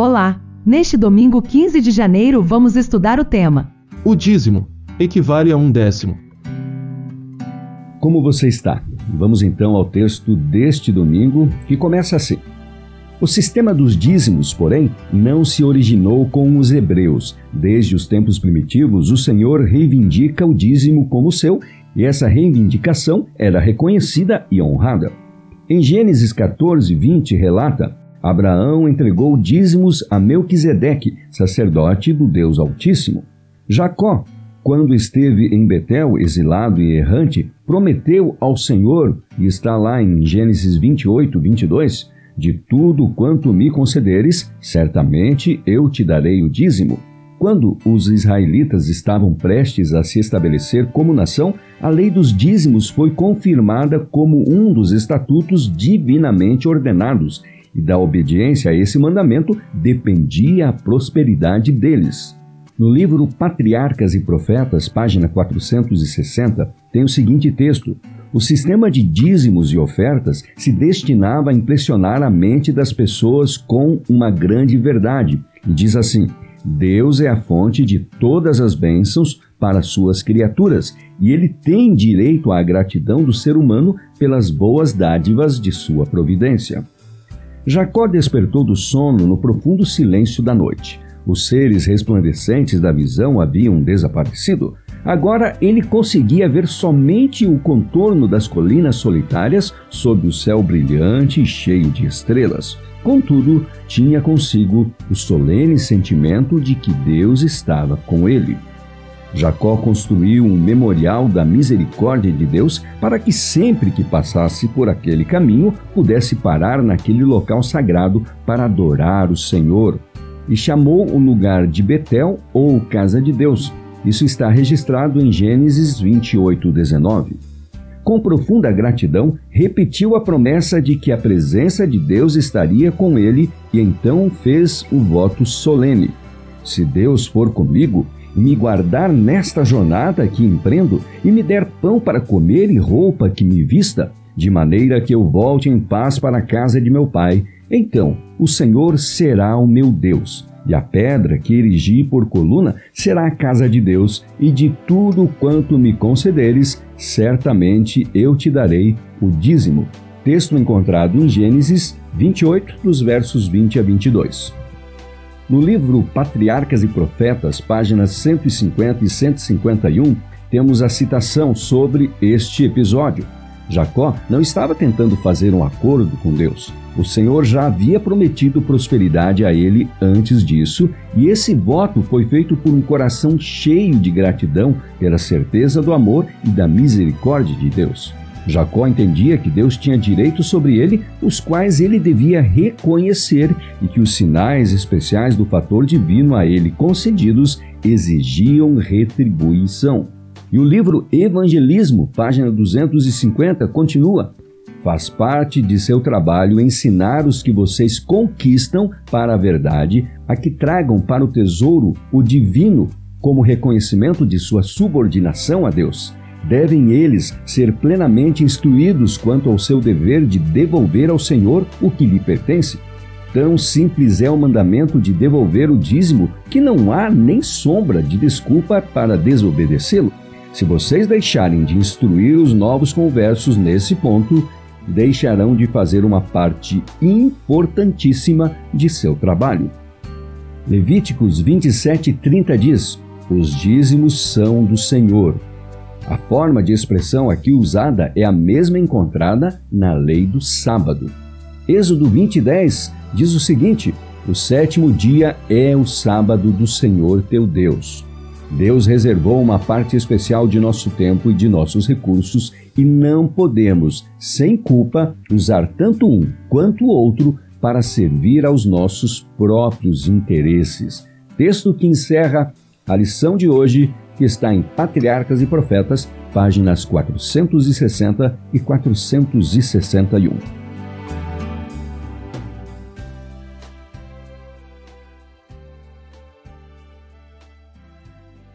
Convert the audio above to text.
Olá! Neste domingo 15 de janeiro vamos estudar o tema. O dízimo equivale a um décimo. Como você está? Vamos então ao texto deste domingo, que começa assim. O sistema dos dízimos, porém, não se originou com os hebreus. Desde os tempos primitivos, o Senhor reivindica o dízimo como seu, e essa reivindicação era reconhecida e honrada. Em Gênesis 14, 20, relata: Abraão entregou dízimos a Melquisedeque, sacerdote do Deus Altíssimo. Jacó, quando esteve em Betel, exilado e errante, prometeu ao Senhor, e está lá em Gênesis 28, 22, de tudo quanto me concederes, certamente eu te darei o dízimo. Quando os israelitas estavam prestes a se estabelecer como nação, a lei dos dízimos foi confirmada como um dos estatutos divinamente ordenados e da obediência a esse mandamento dependia a prosperidade deles. No livro Patriarcas e Profetas, página 460, tem o seguinte texto: O sistema de dízimos e ofertas se destinava a impressionar a mente das pessoas com uma grande verdade. E diz assim: Deus é a fonte de todas as bênçãos para suas criaturas, e ele tem direito à gratidão do ser humano pelas boas dádivas de sua providência. Jacó despertou do sono no profundo silêncio da noite. Os seres resplandecentes da visão haviam desaparecido. Agora ele conseguia ver somente o contorno das colinas solitárias sob o céu brilhante e cheio de estrelas. Contudo, tinha consigo o solene sentimento de que Deus estava com ele. Jacó construiu um memorial da misericórdia de Deus para que sempre que passasse por aquele caminho pudesse parar naquele local sagrado para adorar o Senhor. E chamou o lugar de Betel ou Casa de Deus. Isso está registrado em Gênesis 28, 19. Com profunda gratidão, repetiu a promessa de que a presença de Deus estaria com ele e então fez o voto solene: Se Deus for comigo, me guardar nesta jornada que empreendo e me der pão para comer e roupa que me vista, de maneira que eu volte em paz para a casa de meu pai, então o Senhor será o meu Deus. E a pedra que erigi por coluna será a casa de Deus, e de tudo quanto me concederes, certamente eu te darei o dízimo. Texto encontrado em Gênesis 28, dos versos 20 a 22. No livro Patriarcas e Profetas, páginas 150 e 151, temos a citação sobre este episódio. Jacó não estava tentando fazer um acordo com Deus. O Senhor já havia prometido prosperidade a ele antes disso, e esse voto foi feito por um coração cheio de gratidão pela certeza do amor e da misericórdia de Deus. Jacó entendia que Deus tinha direitos sobre ele, os quais ele devia reconhecer e que os sinais especiais do fator divino a ele concedidos exigiam retribuição. E o livro Evangelismo, página 250, continua: Faz parte de seu trabalho ensinar os que vocês conquistam para a verdade, a que tragam para o tesouro o divino como reconhecimento de sua subordinação a Deus devem eles ser plenamente instruídos quanto ao seu dever de devolver ao Senhor o que lhe pertence. Tão simples é o mandamento de devolver o dízimo que não há nem sombra de desculpa para desobedecê-lo. Se vocês deixarem de instruir os novos conversos nesse ponto, deixarão de fazer uma parte importantíssima de seu trabalho. Levíticos 27:30 diz: Os dízimos são do Senhor, a forma de expressão aqui usada é a mesma encontrada na lei do sábado. Êxodo 20:10 diz o seguinte: O sétimo dia é o sábado do Senhor teu Deus. Deus reservou uma parte especial de nosso tempo e de nossos recursos e não podemos, sem culpa, usar tanto um quanto o outro para servir aos nossos próprios interesses. Texto que encerra a lição de hoje que está em Patriarcas e Profetas, páginas 460 e 461.